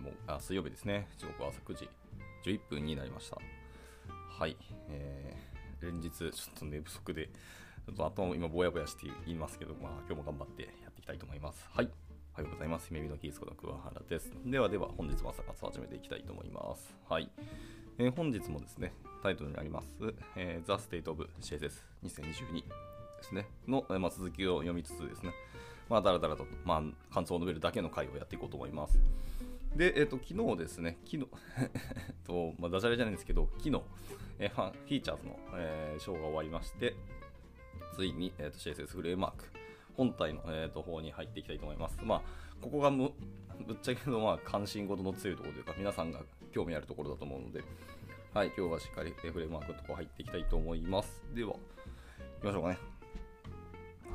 もあ水曜日ですね。時刻は朝9時11分になりました。はい。えー、連日ちょっと寝不足で、ちょっと頭今ぼやぼやして言いますけど、まあ今日も頑張ってやっていきたいと思います。はい。おはようございます。姫美のキースこと桑原です。ではでは本日も朝活を始めていきたいと思います。はい。えー本日もですね、タイトルにあります、えー、The State of CSS2022 ですね、の、まあ、続きを読みつつですね、まあ、だらだらと、まあ、感想を述べるだけの回をやっていこうと思います。で、えっ、と、昨日ですね、昨日、えっと、まあ、ダジャレじゃないんですけど、昨日、えーファンフィーチャーズの、えーショーが終わりまして、ついに、えー、と CSS フレームワーク、本体の、えー、と方に入っていきたいと思います。まあ、ここがむぶっちゃけの、まあ、関心事の強いところというか、皆さんが興味あるところだと思うので、はい、今日はしっかりえーフレームワークのところ入っていきたいと思います。では、行きましょうかね。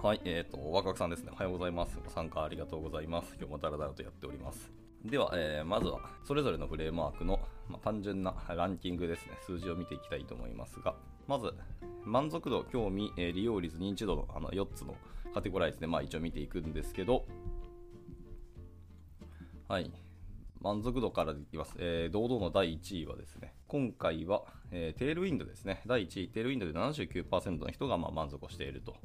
はい、えっ、と、ワクワクさんですね。おはようございます。ご参加ありがとうございます。今日もダラダラとやっております。では、えーまずは、それぞれのフレームワークの、まあ、単純なランキングですね。数字を見ていきたいと思いますが、まず、満足度、興味、え利用率、認知度のあの4つのカテゴライズで、まあ、一応見ていくんですけど、はい。満足度からいきます。えー堂々の第1位はですね、今回は、えーテールウィンドですね。第1位、テールウィンドで79%の人がまあ満足をしていると。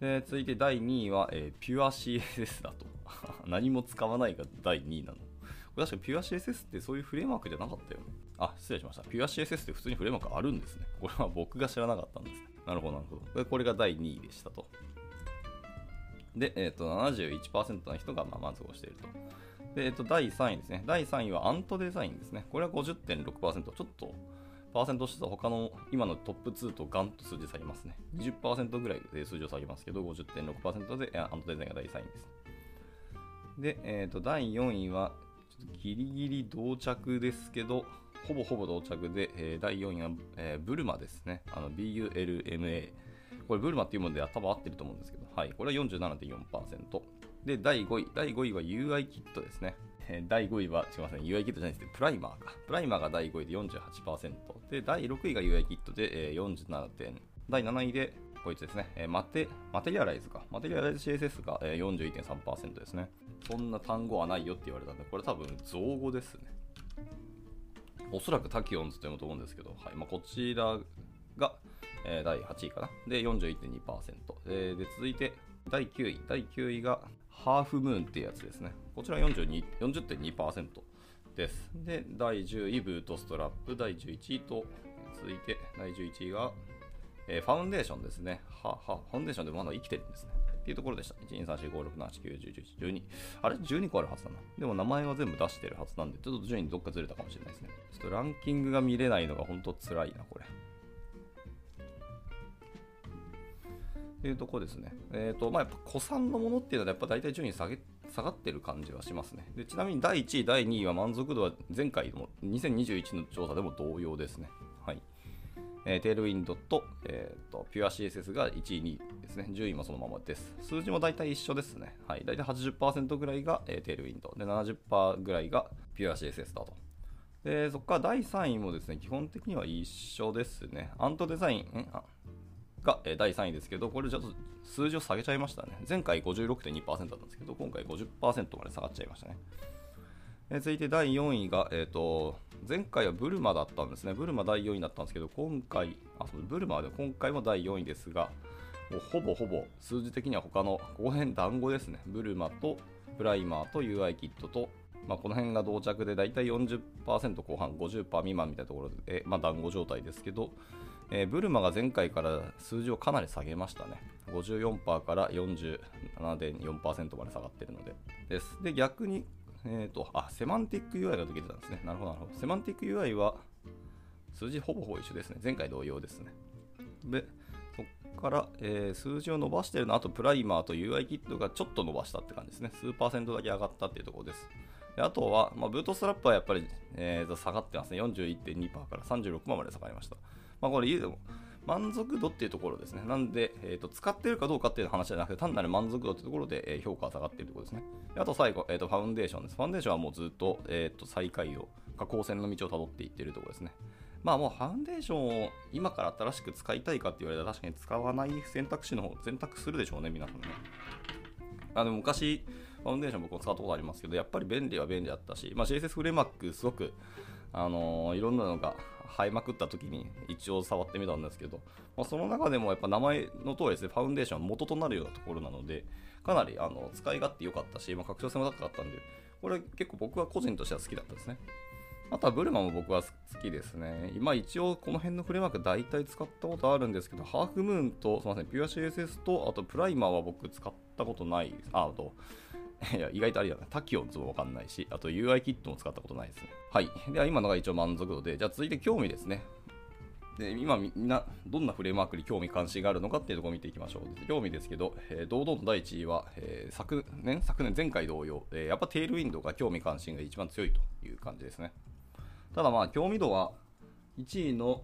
で続いて第2位は、えー、ピュア CSS だと。何も使わないが第2位なの。これ確かピュア CSS ってそういうフレームワークじゃなかったよね。あ、失礼しました。ピュア CSS って普通にフレームワークあるんですね。これは僕が知らなかったんです。なるほど、なるほど。でこれが第2位でしたと。で、えっ、と、71%の人がま満足をしていると。で、えっ、と、第3位ですね。第3位はアントデザインですね。これは50.6%。ちょっと、パーセントとしては他の今のトップ2とガンと数字下げますね。20%ぐらいで数字を下げますけど、50.6%でアントデザインが第3位です。で、えっ、と、第4位は、ギリギリ同着ですけど、ほぼほぼ同着で、えー第4位は、えーブルマですね。BULMA。これ、ブルマっていうもので頭合ってると思うんですけど、はい。これは47.4%。で、第5位。第5位は UI キットですね。えー第5位は、すみません、UI キットじゃないですプライマーか。プライマーが第5位で48%。で、第6位が UIkit で、えー47点。第7位で、こいつですね、えーマテ、 Materialize か。 Materialize CSS が、えー41.3%ですね。そんな単語はないよって言われたんで、これ多分造語ですね。おそらく Tachyons と読むと思うんですけど、はいまあ、こちらが、えー第8位かな。で、41.2%。えで、続いて、第9位。第9位が、ハーフムーンっていうやつですね。こちら40.2%です。で、第10位、ブートストラップ。第11位と、続いて、第11位が、えーファウンデーションですね。は、は、ファウンデーションでもまだ生きてるんですね。っていうところでした。1、2、3、4、5、6、7、8、9、10、11、12。あれ ?12 個あるはずだな。でも名前は全部出してるはずなんで、ちょっと順位どっかずれたかもしれないですね。ちょっとランキングが見れないのが本当辛いな、これ。いうとこですね。えっ、と、まあ、やっぱ古参のものっていうのはやっぱ大体順位下げ下がってる感じはしますね。でちなみに第1位、第2位は満足度は前回の2021の調査でも同様ですね。はい。えーテールウィンドと,、えー、とピュア CSS が1位、2位ですね。順位もそのままです。数字も大体一緒ですね。はい。大体80%ぐらいが、えーテールウィンドで70%ぐらいがピュア CSS だと。で、そこから第3位もですね、基本的には一緒ですね。アントデザイン、ん？が、え第3位ですけど、これちょっと数字を下げちゃいましたね。前回56.2%だったんですけど、今回50%まで下がっちゃいましたね。え続いて第4位が、えー、と前回はブルマだったんですね。ブルマ第4位だったんですけど、今回、あそうブルマはで今回も第4位ですが、もうほぼほぼ数字的には他の、ここ辺団子ですね。ブルマとプライマーと UI キットと、まあ、この辺が同着で大体40%後半、50%未満みたいなところで、まあ、団子状態ですけど、えーブルマが前回から数字をかなり下げましたね。54%から47.4%まで下がってるので。です。で、逆に、えっ、と、あ、セマンティック UI が出てたんですね。なるほど、なるほど。セマンティック UI は数字ほぼほぼ一緒ですね。前回同様ですね。で、そこから、えー数字を伸ばしてるの、あとプライマーと UI キットがちょっと伸ばしたって感じですね。数パーセントだけ上がったっていうところです。であとは、まあ、ブートストラップはやっぱり、えー下がってますね。41.2%から36%まで下がりました。まあ、これ言うでも、満足度っていうところですね。なんで、えーと、使ってるかどうかっていう話じゃなくて、単なる満足度っていうところで、えー評価が下がっているところですね。であと最後、えーと、ファウンデーションです。ファウンデーションはもうずっと,、えーと最下位を、下降線の道をたどっていってるところですね。まあもうファウンデーションを今から新しく使いたいかって言われたら確かに使わない選択肢の方選択するでしょうね、皆さんね。あの昔、ファウンデーション僕も使ったことありますけど、やっぱり便利は便利だったし、まあ、CSS フレームワークすごく、あのー、いろんなのが生えまくった時に一応触ってみたんですけど、まあ、その中でもやっぱ名前の通りですね、ファウンデーションは元となるようなところなので、かなりあの使い勝手良かったし、まあ、拡張性も高かったんで、これ結構僕は個人としては好きだったですね。あとはブルマも僕は好きですね。今一応この辺のフレームワーク大体使ったことあるんですけど、ハーフムーンと、すみません、ピュア CSS と、あとプライマーは僕使ったことない。あ、あと、いや、意外とあれだな。タキオンズもわかんないし、あと UI キットも使ったことないですね。はい。では今のが一応満足度で、じゃあ続いて興味ですね。で今みんなどんなフレームワークに興味関心があるのかっていうところを見ていきましょう。興味ですけど、えー、堂々の第1位は、えー、昨年、昨年前回同様、えー、やっぱテールウィンドウが興味関心が一番強いという感じですね。ただまあ興味度は1位の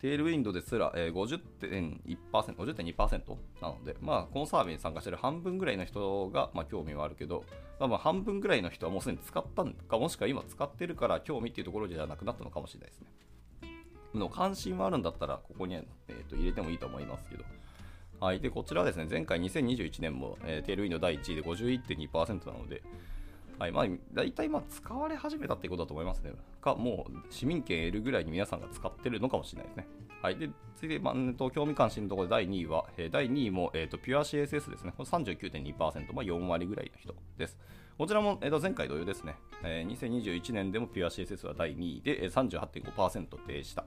テールウィンドですら、えー、50.1%、50.2%なので、まあ、このサービスに参加している半分ぐらいの人が、まあ、興味はあるけど、まあ、半分ぐらいの人はもうすでに使ったのか、もしくは今使ってるから興味っていうところじゃなくなったのかもしれないですね。の関心はあるんだったら、ここに、えー、と入れてもいいと思いますけど。はい。で、こちらはですね、前回2021年も、えー、テールウィンド第1位で51.2%なので、はい。まあ、大体まあ使われ始めたってことだと思いますね。か、もう市民権得るぐらいに皆さんが使ってるのかもしれないですね。はい。で、次で、まあ、興味関心のところで第2位は、えー、第2位も、え、ー、と、ピュア CSS ですね。これ39.2%、まあ4割ぐらいの人です。こちらも、えー、と前回同様ですね。えー、2021年でもピュア CSS は第2位で38.5%でした。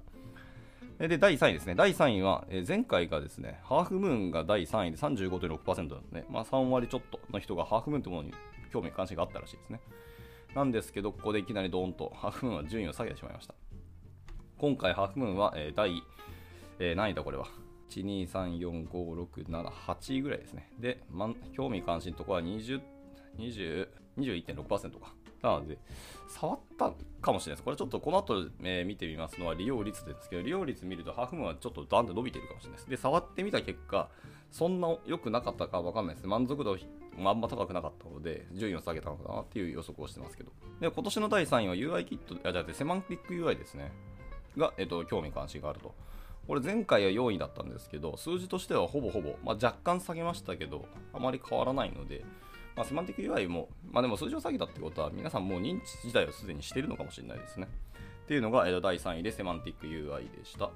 で、第3位ですね。第3位は、え前回がですね、ハーフムーンが第3位で35.6%なんですね。まあ、3割ちょっとの人がハーフムーンというものに興味関心があったらしいですね。なんですけど、ここでいきなりドーンとハーフムーンは順位を下げてしまいました。今回、ハーフムーンは、えー、第、えー、何位だこれは？1、2、3、4、5、6、7、8位ぐらいですね。で、ま、興味関心のところは20、20、21.6%か。なので、触ったかもしれないです。これちょっとこの後、えー、見てみますのは利用率ですけど、利用率見るとハーフムーンはちょっとダンって伸びてるかもしれないです。で、触ってみた結果、そんな良くなかったかわかんないですね。満足度あんま高くなかったので、順位を下げたのかなっていう予測をしてますけど。で、今年の第3位は UI キット、あ、じゃあセマンティック UI ですね。が、えっと、興味関心があると。これ前回は4位だったんですけど、数字としてはほぼほぼ、まあ、若干下げましたけど、あまり変わらないので、まあ、セマンティック UI も、まあでも数字を下げたってことは、皆さんもう認知自体をすでにしているのかもしれないですね。っていうのが、えー、第3位でセマンティック UI でした。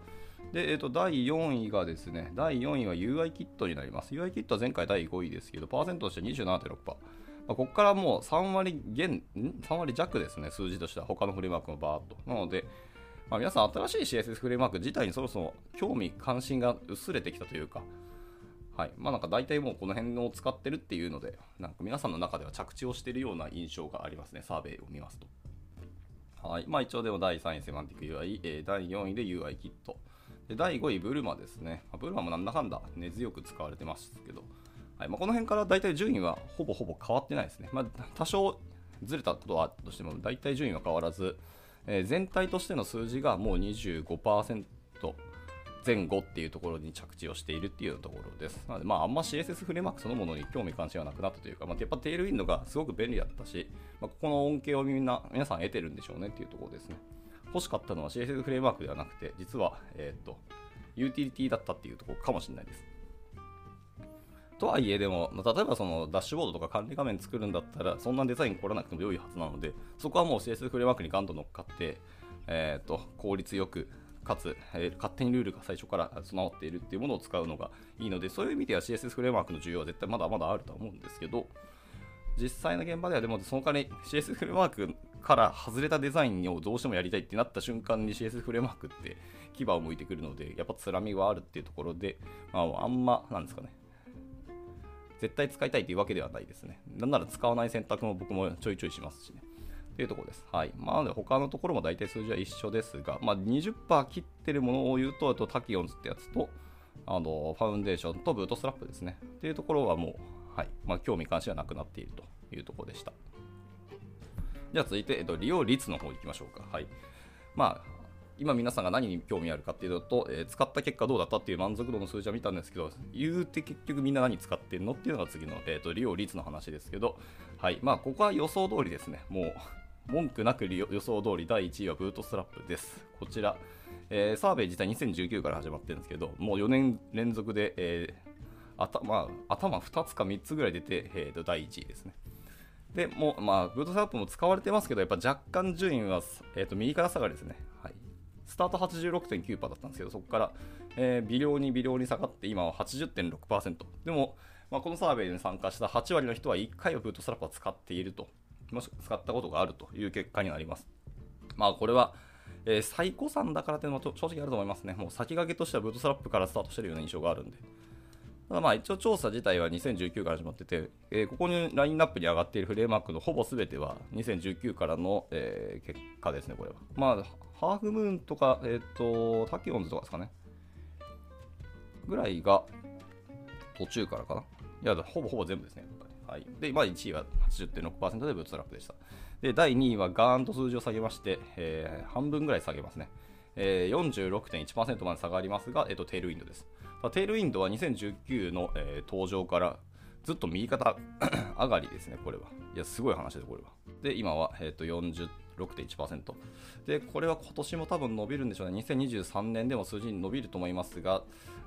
で、えー、と第4位がですね、第4位は UI キットになります。UI キットは前回第5位ですけど、パーセントとして27.6%。まあ、ここからもう3割減、3割弱ですね、数字としては他のフレームワークもバーっと。なので、まあ、皆さん新しい CSS フレームワーク自体にそろそろ興味関心が薄れてきたというか、はい。まあなんか大体もうこの辺を使ってるっていうので、なんか皆さんの中では着地をしているような印象がありますね、サーベイを見ますと。はい。まあ一応でも第3位セマンティック UI、えー、第4位で UI キット。で、第5位ブルマですね。まあ、ブルマもなんだかんだ根強く使われてますけど、はい。まあこの辺から大体順位はほぼほぼ変わってないですね。まあ多少ずれたことはあったとしても、大体順位は変わらず、えー、全体としての数字がもう25%前後っていうところに着地をしているっていうところです。なので、まあ、あんま CSS フレームワークそのものに興味関心はなくなったというか、まあ、やっぱテールウィンドがすごく便利だったし、まあ、ここの恩恵をみんな、皆さん得てるんでしょうねっていうところですね。欲しかったのは CSS フレームワークではなくて、実は、えっ、と、ユーティリティだったっていうところかもしれないです。とはいえ、でも、例えばそのダッシュボードとか管理画面作るんだったら、そんなデザイン凝らなくても良いはずなので、そこはもう CSS フレームワークにガンと乗っかって、えっ、と、効率よくかつ、えー、勝手にルールが最初から備わっているっていうものを使うのがいいので、そういう意味では CSS フレームワークの需要は絶対まだまだあるとは思うんですけど、実際の現場ではでもその代わり CS フレームワークから外れたデザインをどうしてもやりたいってなった瞬間に CS フレームワークって牙を向いてくるので、やっぱつらみはあるっていうところで、まあ、あんま、なんですかね。絶対使いたいというわけではないですね。なんなら使わない選択も僕もちょいちょいしますしね。というところです。はい。まあ、他のところも大体数字は一緒ですが、まあ、20%切ってるものを言うと、あとタキオンズってやつと、あの、ファウンデーションとブートストラップですね。っていうところはもう、はい。まあ、興味関心はなくなっているというところでした。じゃあ続いて、えっと、利用率の方行きましょうか。はい。まあ、今皆さんが何に興味あるかっていうと、えー、使った結果どうだったっていう満足度の数字は見たんですけど、言うて結局みんな何使ってるのっていうのが次の、えーと、利用率の話ですけど、はい。まあ、ここは予想通りですね。もう、文句なく予想通り第1位はブートストラップです。こちら、えー、サーベイ自体2019から始まってるんですけど、もう4年連続で、え、頭頭2つか3つぐらい出て、えー、と第1位ですね。でもう、まあ、ブートストラップも使われてますけど、やっぱ若干順位は、えー、と右から下がりですね。はい、スタート86.9%だったんですけど、そこから、えー、微量に微量に下がって、今は80.6%。でも、まあ、このサーベイに参加した8割の人は1回は Bootstrap を使っていると、もしくは使ったことがあるという結果になります。まあ、これは、えー、最古参だからというのも正直あると思いますね。もう先駆けとしては Bootstrap からスタートしているような印象があるんで。ただまあ一応調査自体は2019から始まってて、えー、ここにラインナップに上がっているフレームワークのほぼ全ては2019からの、えー、結果ですね、これは。まあ、 Halfmoon とか、えっ、ー、と、 Tachyons とかですかね。ぐらいが途中からかな。いや、ほぼほぼ全部ですね、はい。で、まあ1位は80.6%でブーツトラップでした。で、第2位はガーンと数字を下げまして、えー、半分ぐらい下げますね。えー、46.1%まで下がりますが、えーと、テールウィンドです。テールウィンドは2019の、えー、登場からずっと右肩 上がりですね、これは。いや、すごい話です、これは。で、今は、えーと、46.1%。で、これは今年も多分伸びるんでしょうね。2023年でも数字に伸びると思いますが、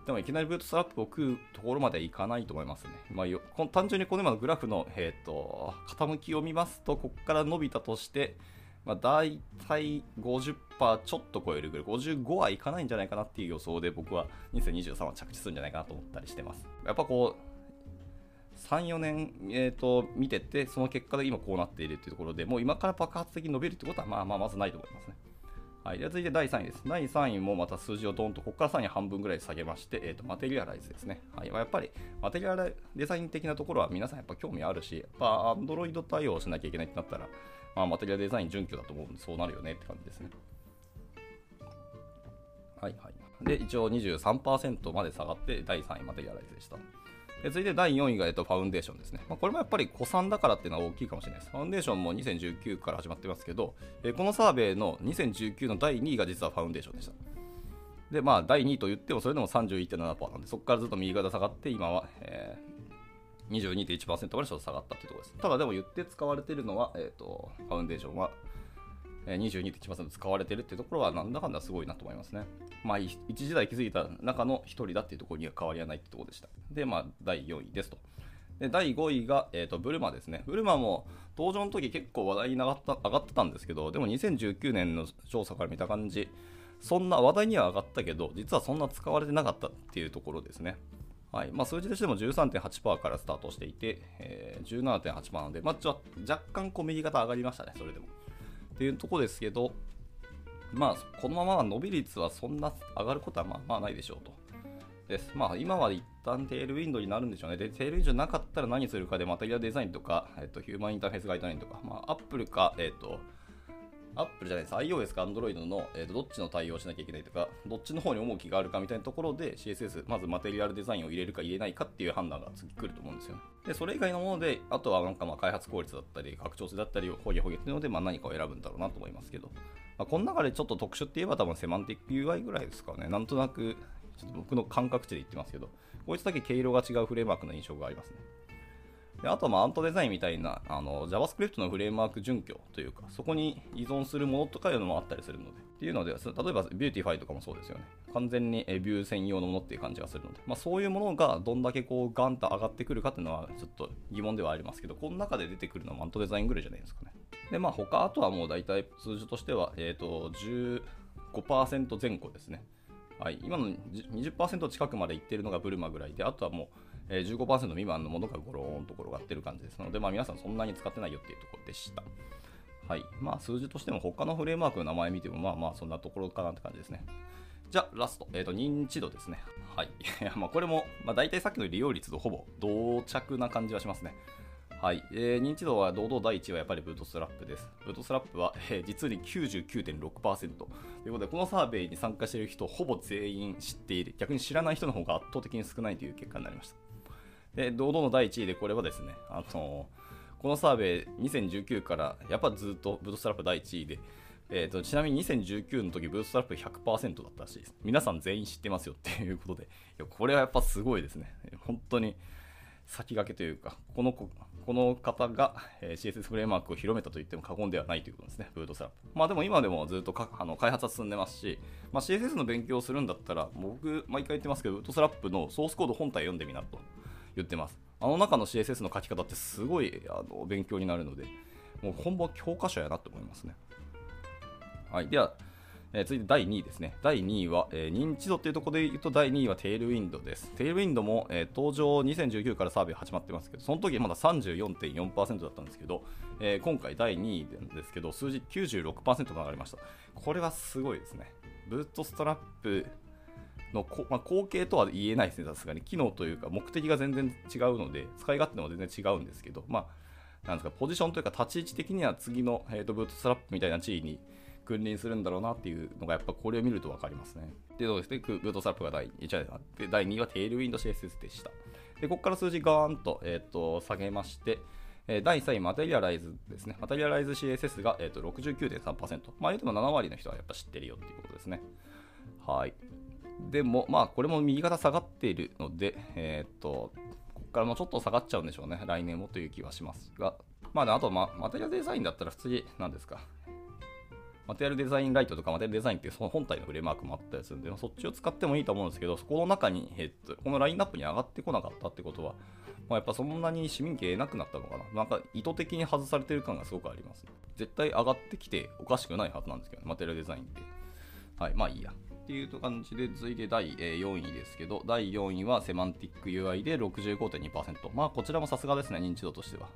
でもいきなりブートストラップを食うところまではいかないと思いますね。まあ、単純にこの今のグラフの、えーと、傾きを見ますと、ここから伸びたとして、まあ、大体50%ちょっと超えるぐらい、55はいかないんじゃないかなっていう予想で、僕は2023は着地するんじゃないかなと思ったりしてます。やっぱこう、3、4年、えーと、見てて、その結果で今こうなっているっていうところでもう今から爆発的に伸びるってことは、まあまあまずないと思いますね。はい、で続いて第3位です。第3位もまた数字をドンと、ここから3位半分ぐらい下げまして、えーと、マテリアライズですね。はいまあ、やっぱりマテリアライデザイン的なところは皆さんやっぱ興味あるし、やっぱ Android 対応しなきゃいけないってなったら、まあ、マテリアデザイン準拠だと思うんで、そうなるよねって感じですね。はいはい。で、一応23%まで下がって、第3位マテリアライズでした。で続いて第4位が、えっと、ファウンデーションですね。まあ、これもやっぱり古参だからっていうのは大きいかもしれないです。ファウンデーションも2019から始まってますけど、えこのサーベイの2019の第2位が実はファウンデーションでした。で、まあ、第2位と言っても、それでも31.7%なんで、そこからずっと右肩下がって、今は、え22.1%までちょっと下がったというところです。ただでも言って使われているのは、えーと、ファウンデーションは22.1%使われているっていうところはなんだかんだすごいなと思いますね。まあ、一時代築いた中の一人だっていうところには変わりはないってところでした。で、まあ、第4位ですと。で第5位が、えーと、ブルマですね。ブルマも登場の時結構話題に上がった上がってたんですけど、でも2019年の調査から見た感じ、そんな話題には上がったけど、実はそんな使われてなかったっていうところですね。はいまあ、数字としても13.8%からスタートしていて、えー、17.8%なので、まあ、ちょ若干こう右肩上がりましたね、それでも。っていうとこですけど、まあ、このまま伸び率はそんな上がることはまあまあないでしょうと。です。まあ、今は一旦テールウィンドになるんでしょうね。で、テールウィンドなかったら何するかで、マテリアデザインとか、えっと、ヒューマンインターフェースガイドラインとか、まあ、アップルか、えっと、アップルじゃないです。iOS か Android の、えーと、どっちの対応しなきゃいけないとか、どっちの方に重きがあるかみたいなところで CSS、まずマテリアルデザインを入れるか入れないかっていう判断が次来ると思うんですよね。で、それ以外のもので、あとはなんかまあ開発効率だったり、拡張性だったりを、ほげほげっていうので、まあ、何かを選ぶんだろうなと思いますけど、まあ、この中でちょっと特殊って言えば多分セマンティック UI ぐらいですかね。なんとなく、ちょっと僕の感覚値で言ってますけど、こいつだけ毛色が違うフレームワークの印象がありますね。であとはまアントデザインみたいなあの JavaScript のフレームワーク準拠というか、そこに依存するものとかいうのもあったりするので、っていうので、例えば Beautify とかもそうですよね。完全にビュー専用のものっていう感じがするので、まあ、そういうものがどんだけこうガンと上がってくるかっていうのはちょっと疑問ではありますけど、この中で出てくるのはアントデザインぐらいじゃないですかね。で、まあ他、あとはもう大体数字としては、えっ、ー、と、15%前後ですね。はい、今の20%近くまでいってるのがブルマぐらいで、あとはもうえー、15%未満のものがゴローンと転がってる感じですので、まあ、皆さんそんなに使ってないよっていうところでした。はい。まあ、数字としても他のフレームワークの名前見ても、まあまあ、そんなところかなって感じですね。じゃあ、ラスト。えっ、ー、と、認知度ですね。はい。まあ、これも、まあ、大体さっきの利用率とほぼ同着な感じはしますね。はい。えー、認知度は堂々第1位はやっぱりブートストラップです。ブートストラップは、えー、実に99.6%。ということで、このサーベイに参加している人、ほぼ全員知っている。逆に知らない人の方が圧倒的に少ないという結果になりました。で、堂々の第1位で、これはですね、あのこのサーベイ2019からやっぱずっとブートストラップ第1位で、えーと、ちなみに2019の時ブーストラップ100%だったらしいです。皆さん全員知ってますよっていうことで、いやこれはやっぱすごいですね。本当に先駆けというか、この子この方が CSS フレームワークを広めたと言っても過言ではないということですね、ブートストラップ。まあでも今でもずっとあの開発は進んでますし、まあ、CSS の勉強をするんだったら、僕、毎回言ってますけど、ブートストラップのソースコード本体読んでみなと。言ってます。あの中の CSS の書き方ってすごいあの勉強になるので、もう本番教科書やなと思いますね。はい。では、えー、続いて第2位ですね。第2位は、えー、認知度っていうところで言うと第2位はテールウィンドです。テールウィンドも、えー、登場2019からサービス始まってますけど、その時まだ34.4%だったんですけど、え、今回第2位なんですけど、数字96%と上がりました。これはすごいですね。ブートストラップのこ、まあ、後継とは言えないですね、さすがに。機能というか、目的が全然違うので、使い勝手も全然違うんですけど、まあ、なんですか、ポジションというか、立ち位置的には次の、えーとブートストラップみたいな地位に君臨するんだろうなっていうのがやっぱこれを見ると分かりますね。で、どうですね、ブートストラップが第1位で、第2位はテールウィンド CSS でした。で、ここから数字ガーンと,、えー、と下げまして、第3位、マテリアライズですね。マテリアライズ CSS が、えー、と69.3%。まあ、言うても7割の人はやっぱ知ってるよっていうことですね。はい。でも、まあ、これも右肩下がっているので、えっ、と、ここからもちょっと下がっちゃうんでしょうね。来年もという気はしますが。まあ、ねあと、まあ、マテリアルデザインだったら普通に、何ですか。マテリアルデザインライトとかマテリアルデザインっていうその本体のフレームワークもあったりするんで、そっちを使ってもいいと思うんですけど、そこの中に、えっと、このラインナップに上がってこなかったってことは、まあ、やっぱそんなに市民権得なくなったのかな。なんか意図的に外されてる感がすごくあります。ね絶対上がってきておかしくないはずなんですけど、ね、マテリアルデザインって。はい、まあいいや。っていう感じで、続いて第4位ですけど、第4位はセマンティック UI で65.2%。まあこちらもさすがですね、認知度としては。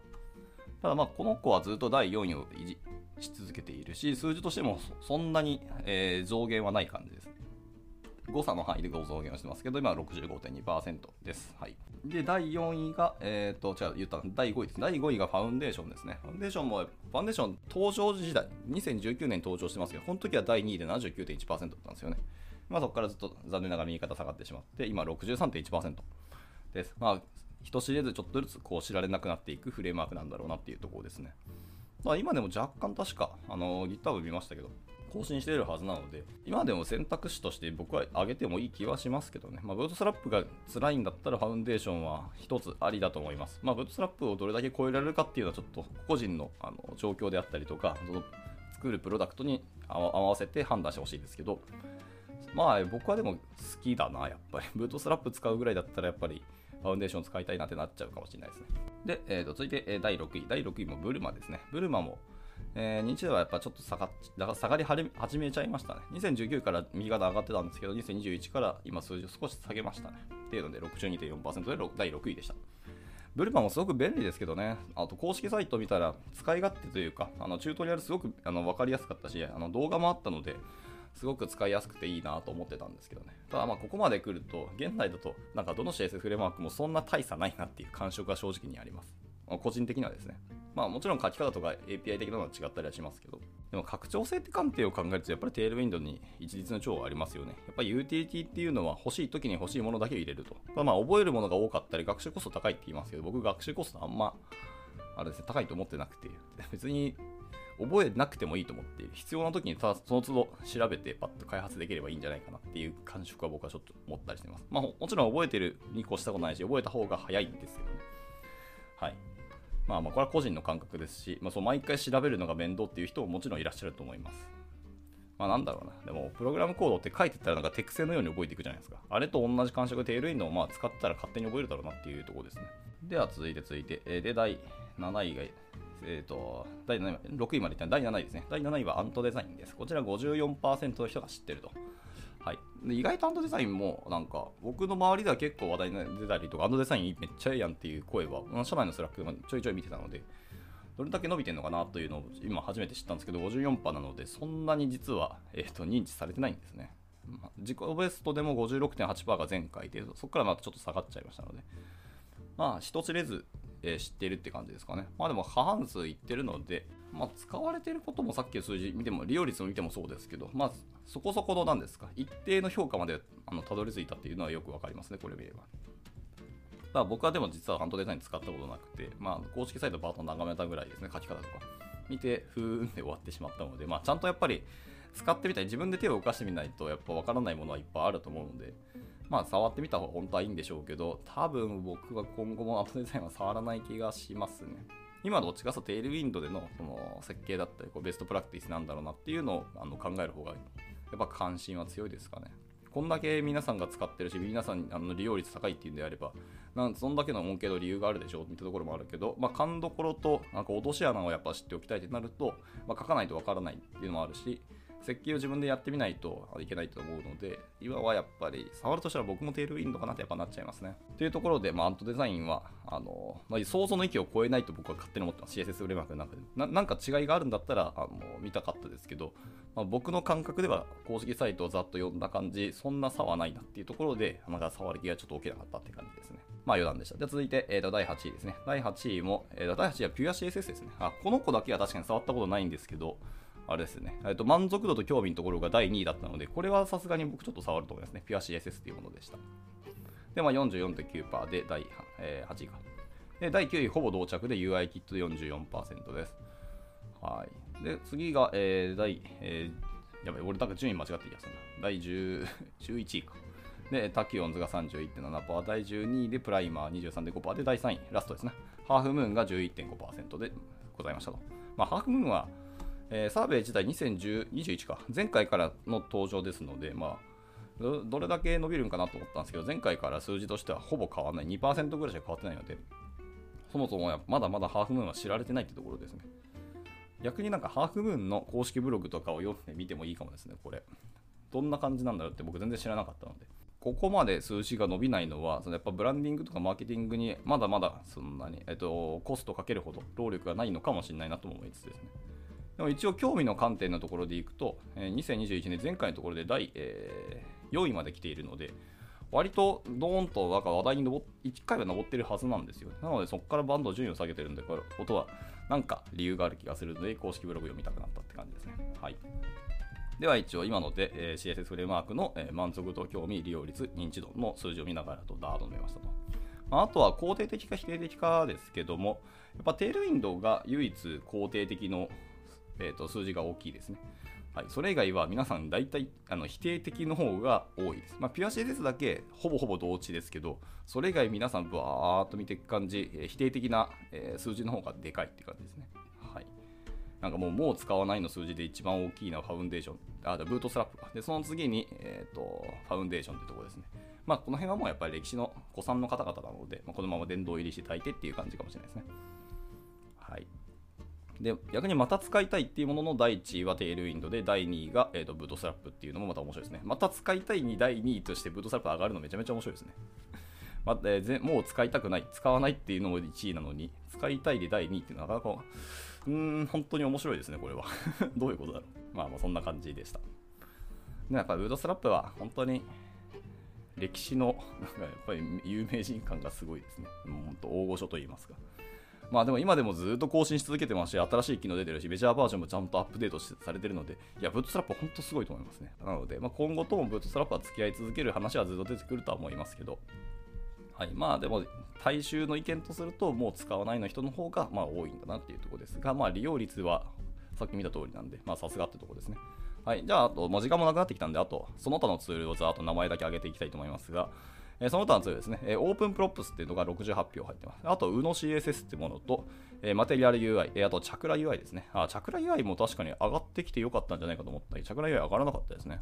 ただまあこの子はずっと第4位を維持し続けているし、数字としてもそんなに、えー、増減はない感じですね。誤差の範囲で増減をしてますけど、今は65.2%です。はい。で、第4位が、えっ、ー、と、違う、言った第5位です。第5位がファウンデーションですね。ファウンデーションも、ファンデーション登場時代、2019年登場してますけど、この時は第2位で79.1%だったんですよね。まあそこからずっと残念ながら右肩下がってしまって、今63.1%です。まあ人知れずちょっとずつこう知られなくなっていくフレームワークなんだろうなっていうところですね。まあ、今でも若干確か、あの GitHub 見ましたけど、更新しているはずなので、今でも選択肢として僕は上げてもいい気はしますけどね。まあ、ブートスラップが辛いんだったらファウンデーションは一つありだと思います。まあ、ブートスラップをどれだけ超えられるかっていうのはちょっと個人のあの状況であったりとか、その作るプロダクトに合わせて判断してほしいですけど、まあ僕はでも好きだな、やっぱり。ブートスラップ使うぐらいだったらやっぱりファウンデーション使いたいなってなっちゃうかもしれないですね。で、えー、と続いて、第6位。第6位もブルマですね。ブルマも、えー、認知度はやっぱちょっと下が下がり始めちゃいましたね。2019から右肩上がってたんですけど、2021から今数字を少し下げましたね。っていうので62.4%で第6位でした。ブルマもすごく便利ですけどね、あと公式サイト見たら使い勝手というか、あのチュートリアルすごくあの分かりやすかったし、あの動画もあったので、すごく使いやすくていいなと思ってたんですけどね。ただまあここまで来ると、現代だとなんかどの CSS フレームワークもそんな大差ないなっていう感触が正直にあります。まあ、個人的にはですね。まあもちろん書き方とか API 的なのは違ったりはしますけど、でも拡張性って観点を考えるとやっぱりテールウィンドに一律の長はありますよね。やっぱりユーティリティっていうのは欲しい時に欲しいものだけを入れると。たまあ覚えるものが多かったり学習コスト高いって言いますけど、僕学習コストあんまあれですね、高いと思ってなくて、別に覚えなくてもいいと思っている。必要な時にただその都度調べてパッと開発できればいいんじゃないかなっていう感触は僕はちょっと思ったりしてます。まあもちろん覚えてるに越したことないし、覚えた方が早いんですけどね。はい。まあまあこれは個人の感覚ですし、まあ、そう毎回調べるのが面倒っていう人ももちろんいらっしゃると思います。まあなんだろうな。でも、プログラムコードって書いてたらなんかテクセのように覚えていくじゃないですか。あれと同じ感触テールインのをまあ使ったら勝手に覚えるだろうなっていうところですね。では続いて続いて、で、第7位がえっ、ー、と、第7位、6位までいった第7位ですね。第7位は Ant Design です。こちら54%の人が知ってると。はい、で意外と Ant Design もなんか僕の周りでは結構話題に出たりとか Ant Design めっちゃええやんっていう声は社内の Slack でもちょいちょい見てたのでどれだけ伸びてるのかなというのを今初めて知ったんですけど54%なのでそんなに実は、えーと、認知されてないんですね、ま、自己ベストでも56.8%が前回でそこからまたちょっと下がっちゃいましたのでまあ人知れずえー、知ってるって感じですかね。まあでも過半数いってるので、まあ使われてることもさっきの数字見ても、利用率を見てもそうですけど、まあそこそこのなんですか、一定の評価まであのたどり着いたっていうのはよくわかりますね、これ見れば。まあ僕はでも実はハンドデザイン使ったことなくて、まあ公式サイトバートン眺めたぐらいですね、書き方とか。見て、ふーんで終わってしまったので、まあちゃんとやっぱり使ってみたい、自分で手を動かしてみないとやっぱわからないものはいっぱいあると思うので、まあ触ってみた方が本当はいいんでしょうけど、多分僕は今後もアップデザインは触らない気がしますね。今どっちかとテールウィンドでのその設計だったりこうベストプラクティスなんだろうなっていうのをあの考える方がやっぱ関心は強いですかね。こんだけ皆さんが使ってるし、皆さんあの利用率高いっていうんであれば、なんそんだけの恩恵の理由があるでしょうってところもあるけど、まあ、勘どころとなんか落とし穴をやっぱ知っておきたいってなると、まあ、書かないとわからないっていうのもあるし設計を自分でやってみないといけないと思うので、今はやっぱり、触るとしたら僕もテールウィンドかなってやっぱなっちゃいますね。というところで、まあ、アントデザインは、あの、まあ、想像の域を超えないと僕は勝手に思ってます。CSS フレームワークの中で。ななんか違いがあるんだったら、あの見たかったですけど、まあ、僕の感覚では公式サイトをざっと読んだ感じ、そんな差はないなっていうところで、まだ触り気がちょっと起きなかったって感じですね。まあ余談でした。で続いて、えー、と第8位ですね。第8位も、えー、と第8位はピュア CSS ですね。あ、この子だけは確かに触ったことないんですけど、あれですね、えっと、満足度と興味のところが第2位だったので、これはさすがに僕ちょっと触ると思いますね。ピュア CSS というものでした。で、まあ、44.9%で第、えー、8位か。で、第9位、ほぼ同着で UI キットで44%です。はい。で、次が、えー、第、えー、やばい、俺なんか順位間違って気がするな。第10 11 位か。で、タキオンズが31.7%、第12位でプライマー23.5%で第3位、ラストですね。ハーフムーンが11.5%でございましたと。まあ、ハーフムーンは、えー、サーベイ自体2021か、前回からの登場ですので、まあど、れだけ伸びるんかなと思ったんですけど、前回から数字としてはほぼ変わらない、2%ぐらいしか変わってないので、そもそもまだまだハーフムーンは知られてないってところですね。逆になんかハーフムーンの公式ブログとかを読んでみてもいいかもですね、これ。どんな感じなんだろうって僕全然知らなかったので。ここまで数字が伸びないのは、そのやっぱブランディングとかマーケティングにまだまだそんなに、えっと、コストかけるほど労力がないのかもしれないなとも思いつつですね。でも一応興味の観点のところでいくと、えー、2021年前回のところで第、えー、4位まで来ているので、割とドーンとなんか話題に上1回は上ってるはずなんですよ。なのでそこからバンド順位を下げてるんで、これことはなんか理由がある気がするので、公式ブログ読みたくなったって感じですね。はい。では一応今ので、えー、CSS フレームワークの、えー、満足度、興味、利用率、認知度の数字を見ながらとダーッと述べましたと。まあ、あとは肯定的か否定的かですけども、やっぱテールウィンドウが唯一肯定的のえーと、数字が大きいですね。はい、それ以外は皆さん大体あの否定的の方が多いです。まあ、ピュア CSS だけほぼほぼ同値ですけど、それ以外皆さんブワーっと見ていく感じ、えー、否定的な、えー、数字の方がでかいって感じですね。はい。なんかもう、もう使わないの数字で一番大きいのはファウンデーション、あ、ブートストラップか。で、その次に、えっ、ー、と、ファウンデーションってとこですね。まあ、この辺はもうやっぱり歴史の古参の方々なので、まあ、このまま殿堂入りして炊いてっていう感じかもしれないですね。はい。で逆にまた使いたいっていうものの第1位はテールウィンドで第2位が、えーと、ブートスラップっていうのもまた面白いですね。また使いたいに第2位としてブートスラップ上がるのめちゃめちゃ面白いですね。まえー、もう使いたくない、使わないっていうのも1位なのに、使いたいで第2位っていうのはなかなか、うーん、本当に面白いですね、これは。どういうことだろう。まあまあそんな感じでした。で、やっぱブートスラップは本当に歴史の、なんかやっぱり有名人感がすごいですね。本当大御所と言いますか。まあでも今でもずっと更新し続けてますし、新しい機能出てるし、メジャーバージョンもちゃんとアップデートされてるので、いや、ブートストラップは本当すごいと思いますね。なので、まあ、今後ともブートストラップは付き合い続ける話はずっと出てくるとは思いますけど、はい、まあでも、大衆の意見とすると、もう使わないの人の方がまあ多いんだなっていうところですが、まあ利用率はさっき見た通りなんで、まあさすがってところですね。はい、じゃあ、あと、まあ、時間もなくなってきたんで、あと、その他のツールをざっと名前だけ挙げていきたいと思いますが、えその他のツールですね、え Open Props っていうのが68票入ってます。あと、 UnoCSS ってものと、え Material UI、えあと、 Chakra UI ですね。あ、チャクラ UI も確かに上がってきてよかったんじゃないかと思ったけど、チャクラ UI 上がらなかったですね。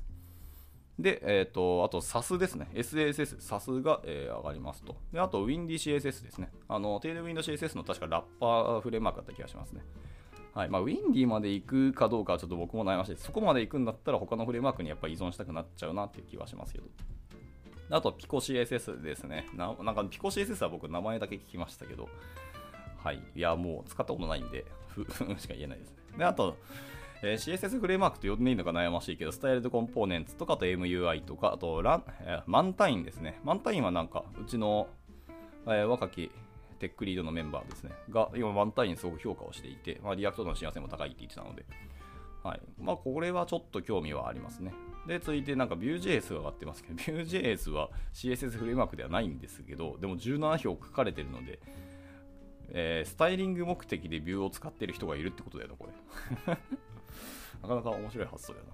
で、えっ、ー、と、あと Sass ですね。 Sass、Sass が、えー、上がりますと。で、あと Windi CSS ですね。あの、 Tailwind CSS の確かラッパーフレームワークだった気がしますね。はいまあ、Windy まで行くかどうかはちょっと僕も悩ましいです。そこまで行くんだったら他のフレームワークにやっぱ依存したくなっちゃうなっていう気はしますけど。あと、 Pico CSS ですね。ななんか、ピコ CSS は僕、名前だけ聞きましたけど、はい。いや、もう使ったことないんで、ふ ふしか言えないですね。で、あと、えー、CSS フレームワークと呼んでいいのか悩ましいけど、 styled-components とか、あと MUI とか、あとラン、えー、 Mantine ですね。 Mantine はなんか、うちの、えー、若きテックリードのメンバーですね、が、今、 Mantine すごく評価をしていて、まあ、 React の親和性も高いって言ってたので、はい。まあ、これはちょっと興味はありますね。で、続いてなんか Vue.js が上がってますけど、Vue.js は CSS フレームワークではないんですけど、でも17票書かれてるので、えー、スタイリング目的で Vue を使ってる人がいるってことだよな、これ。なかなか面白い発想だよ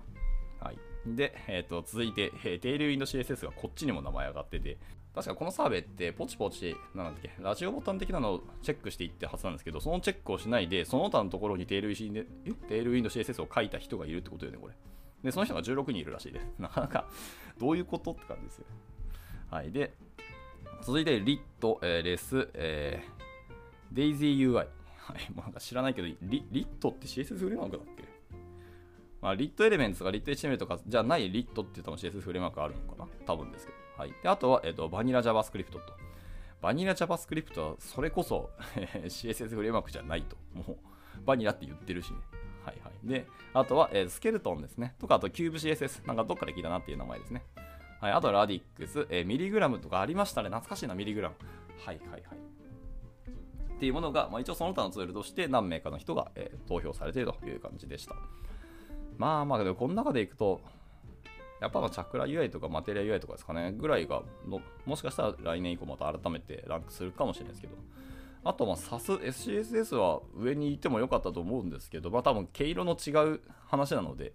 な。はい。で、え、ー、と、続いて、えー、テールウィンド CSS がこっちにも名前上がってて、確かこのサーベイってポチポチ、なんだっけ、ラジオボタン的なのをチェックしていってはずなんですけど、そのチェックをしないで、その他のところにテールウィンドTailwind CSS を書いた人がいるってことよね、これ。で、その人が16人いるらしいです。なかなか、どういうことって感じですよ。はい。で、続いて、 Lit、えー、 Less、えー、 daisyUI。はい、もうなんか知らないけど、リ Lit って CSS フレームワークだっけ？まあ、リットエレメンツとかリット HTML とかじゃないリットって言ったの CSS フレームワークあるのかな？多分ですけど。はい。で、あとは、えっ、ー、と、 Vanilla JavaScript と。バニラ JavaScript はそれこそ CSS フレームワークじゃないと。もう、バニラって言ってるしね。はいはい。で、あとは、えー、スケルトンですね。とか、あと、キューブ CSS。なんかどっかで聞いたなっていう名前ですね。はい。あと、ラディックス、えー、ミリグラムとかありましたね。懐かしいな、ミリグラム。はいはいはい。っていうものが、まあ、一応その他のツールとして何名かの人が、えー、投票されているという感じでした。まあまあ、でもこの中でいくと、やっぱチャクラ UI とかマテリア UI とかですかね、ぐらいがの、もしかしたら来年以降また改めてランクするかもしれないですけど、あと、まあ、SAS、SCSS は上にいてもよかったと思うんですけど、まあ多分毛色の違う話なので、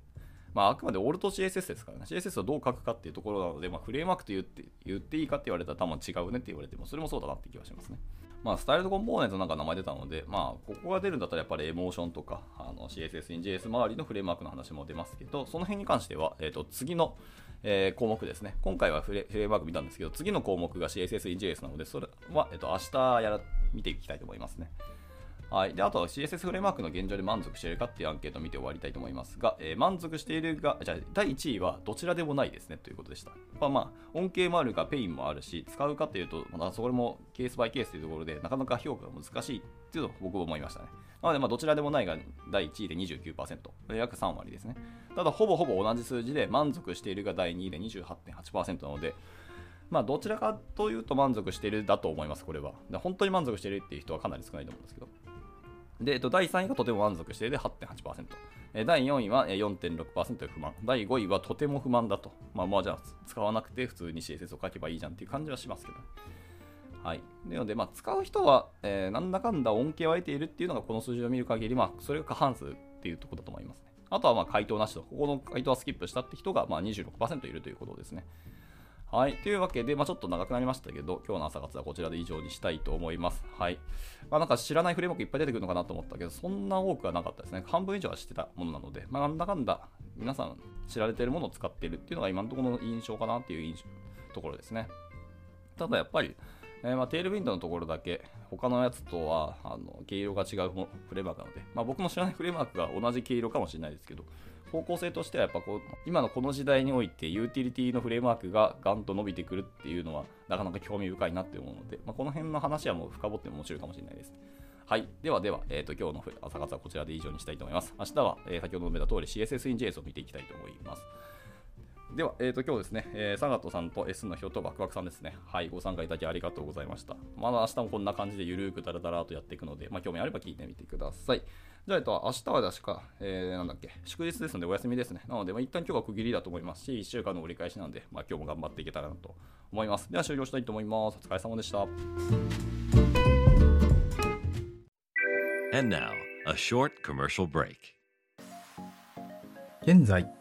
まあ、あくまでオルト CSS ですからね。CSS をどう書くかっていうところなので、まあ、フレームワークと言って言っていいかって言われたら多分違うねって言われても、それもそうだなって気がしますね。まあ、スタイルドコンポーネントなんか名前出たので、まあ、ここが出るんだったらやっぱりエモーションとか、あの CSS in JS 周りのフレームワークの話も出ますけど、その辺に関しては、えっ、ー、と、次の、えー、項目ですね。今回はフレフレームワーク見たんですけど、次の項目が CSS、EJS なので、それは、えっ、と、明日やら、見ていきたいと思いますね。はい。で、あとは CSS フレームワークの現状で満足しているかっていうアンケートを見て終わりたいと思いますが、えー、満足しているが、じゃあ、第1位はどちらでもないですねということでした。まあまあ、恩恵もあるが、ペインもあるし、使うかっていうと、まあ、それもケースバイケースというところで、なかなか評価が難しいっていうのを僕は思いましたね。なので、まあ、どちらでもないが第1位で29%、約3割ですね。ただ、ほぼほぼ同じ数字で、満足しているが第2位で28.8%なので、まあ、どちらかというと満足しているだと思います、これは。本当に満足しているっていう人はかなり少ないと思うんですけど。で、えっと、第3位がとても満足しているで8.8%。え第4位は4.6%不満。第5位はとても不満だと。まあまあじゃあ使わなくて普通に CSS を書けばいいじゃんっていう感じはしますけど、はい。なので、まあ、使う人は、えー、なんだかんだ恩恵を得ているっていうのがこの数字を見る限り、まあ、それが過半数っていうところだと思いますね。あとは、まあ、回答なしと。ここの回答はスキップしたって人が、まあ、26%いるということですね。はい。というわけで、まあ、ちょっと長くなりましたけど、今日の朝活はこちらで以上にしたいと思います。はい。まあ、なんか知らないフレームワークいっぱい出てくるのかなと思ったけど、そんな多くはなかったですね。半分以上は知ってたものなので、まあ、なんだかんだ皆さん知られてるものを使っているっていうのが今のところの印象かなっていう印象ところですね。ただやっぱり、えー、まあ、テールウィンドのところだけ、他のやつとはあの毛色が違うフレームワークなので、まあ、僕の知らないフレームワークが同じ毛色かもしれないですけど、方向性としてはやっぱこう今のこの時代においてユーティリティのフレームワークがガンと伸びてくるっていうのはなかなか興味深いなって思うので、まあ、この辺の話はもう深掘っても面白いかもしれないです。はい。ではでは、えーと、今日の朝活はこちらで以上にしたいと思います。明日は、えー、先ほど述べた通り CSS in JS を見ていきたいと思います。では、えーと、今日ですね、えー、サガトさんと S の人とバクバクさんですね。はい、ご参加いただきありがとうございました。まだ明日もこんな感じでゆるーくだらだらとやっていくので、まあ、興味あれば聞いてみてください。じゃあ、えっと、明日は確か、えー、なんだっけ、祝日ですのでお休みですね。なので、まあ、一旦今日は区切りだと思いますし、1週間の折り返しなんで、まあ、今日も頑張っていけたらなと思います。では、終了したいと思います。お疲れ様でした。now, a short commercial break. 現在、